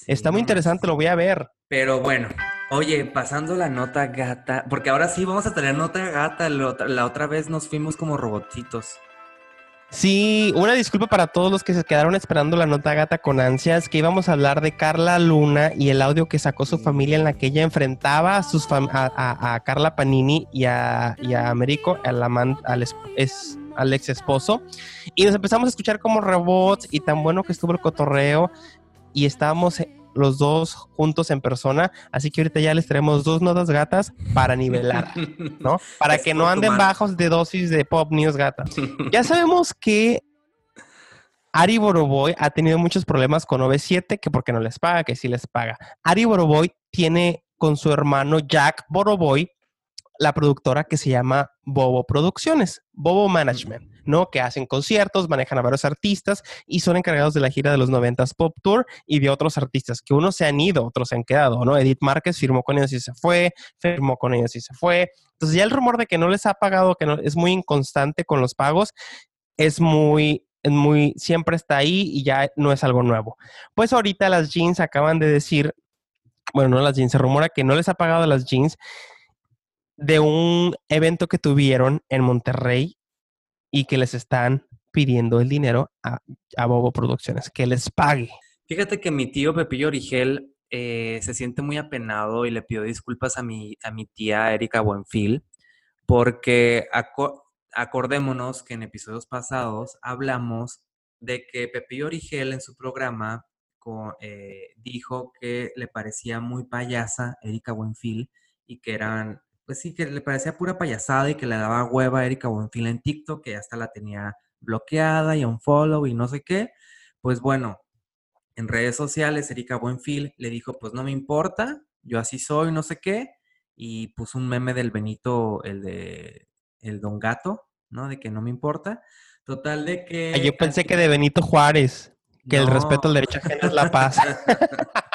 Está muy interesante, lo voy a ver. Pero bueno, oye, pasando la nota gata, porque ahora sí vamos a tener nota gata, la otra vez nos fuimos como robotitos. Sí, una disculpa para todos los que se quedaron esperando la nota gata con ansias, que íbamos a hablar de Carla Luna y el audio que sacó su familia en la que ella enfrentaba a, sus a, Carla Panini y a, y a Américo, al, al, es, al ex esposo. Y nos empezamos a escuchar como robots y tan bueno que estuvo el cotorreo y estábamos los dos juntos en persona, así que ahorita ya les traemos dos notas gatas para nivelar, ¿no? Para que no anden bajos de dosis de pop news gata. ya sabemos que Ari Boroboy ha tenido muchos problemas con OV7, que porque no les paga, que sí les paga. Ari Boroboy tiene con su hermano Jack Boroboy la productora que se llama Bobo Producciones, Bobo Management, ¿no? Que hacen conciertos, manejan a varios artistas y son encargados de la gira de los 90s Pop Tour y de otros artistas que unos se han ido, otros se han quedado, ¿no? Edith Márquez firmó con ellos y se fue, firmó con ellos y se fue. Entonces ya el rumor de que no les ha pagado, que no, es muy inconstante con los pagos, es muy, muy, siempre está ahí y ya no es algo nuevo. Pues ahorita las jeans acaban de decir, bueno, no las jeans, se rumora que no les ha pagado las jeans de un evento que tuvieron en Monterrey y que les están pidiendo el dinero a, Bobo Producciones, que les pague. Fíjate que mi tío Pepillo Origel eh, se siente muy apenado y le pido disculpas a mi, a mi tía Erika Buenfil, porque acordémonos que en episodios pasados hablamos de que Pepillo Origel en su programa eh, dijo que le parecía muy payasa Erika Buenfil y que eran, pues sí, que le parecía pura payasada y que le daba hueva a Erika Buenfil en TikTok, que hasta la tenía bloqueada y un follow y no sé qué. Pues bueno, en redes sociales Erika Buenfil le dijo, pues no me importa, yo así soy, no sé qué, y puso un meme del Benito, el de el Don Gato, ¿no? De que no me importa. Total de que... Yo pensé que de Benito Juárez, que el respeto al derecho ajeno es la paz.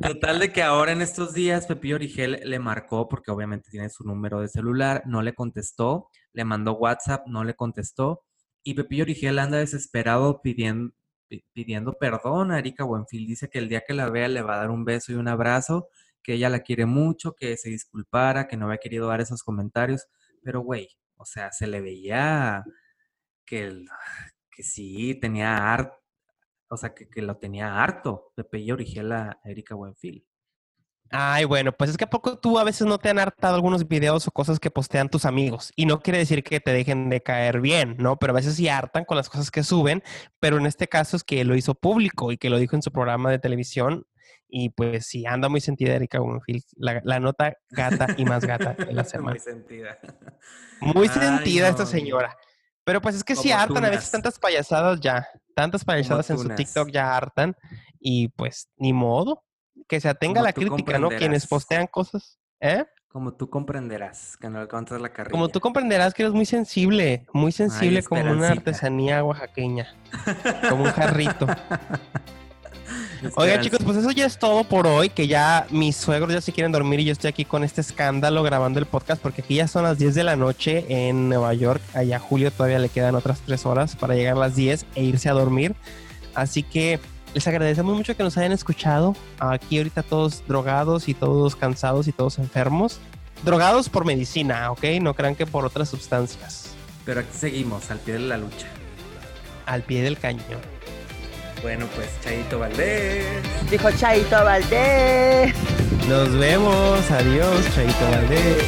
Total de que ahora en estos días Pepillo Origel le marcó, porque obviamente tiene su número de celular, no le contestó, le mandó WhatsApp, no le contestó, y Pepillo Origel anda desesperado pidiendo, pidiendo perdón a Erika Buenfil. Dice que el día que la vea le va a dar un beso y un abrazo, que ella la quiere mucho, que se disculpara, que no había querido dar esos comentarios, pero güey, o sea, se le veía que, que sí tenía harto, o sea, que, lo tenía harto de Pepillo Origel a Erika Buenfil. Ay, bueno, pues es que a poco tú a veces no te han hartado algunos videos o cosas que postean tus amigos. Y no quiere decir que te dejen de caer bien, ¿no? Pero a veces sí hartan con las cosas que suben. Pero en este caso es que lo hizo público y que lo dijo en su programa de televisión. Y pues sí, anda muy sentida Erika Buenfil. La, nota gata y más gata de la semana. muy sentida. Muy sentida esta señora. Pero pues es que sí hartan a veces tantas payasadas ya, tantas payasadas en su TikTok ya hartan y pues ni modo, que se atenga a la crítica, ¿no? Quienes postean cosas, ¿eh? Como tú comprenderás, que no alcanzas la carrera. Como tú comprenderás que eres muy sensible, muy sensible como una artesanía oaxaqueña, como un jarrito. Oiga, chicos, pues eso ya es todo por hoy, que ya mis suegros ya se quieren dormir y yo estoy aquí con este escándalo grabando el podcast porque aquí ya son las 10 de la noche en Nueva York. Allá Julio todavía le quedan otras 3 horas para llegar a las 10 e irse a dormir. Así que les agradecemos mucho que nos hayan escuchado. Aquí ahorita todos drogados y todos cansados y todos enfermos. Drogados por medicina, ¿ok? No crean que por otras sustancias. Pero aquí seguimos, al pie de la lucha. Al pie del cañón. Bueno, pues Chaito Valdés. Dijo Chaito Valdés. Nos vemos. Adiós, Chaito Valdés.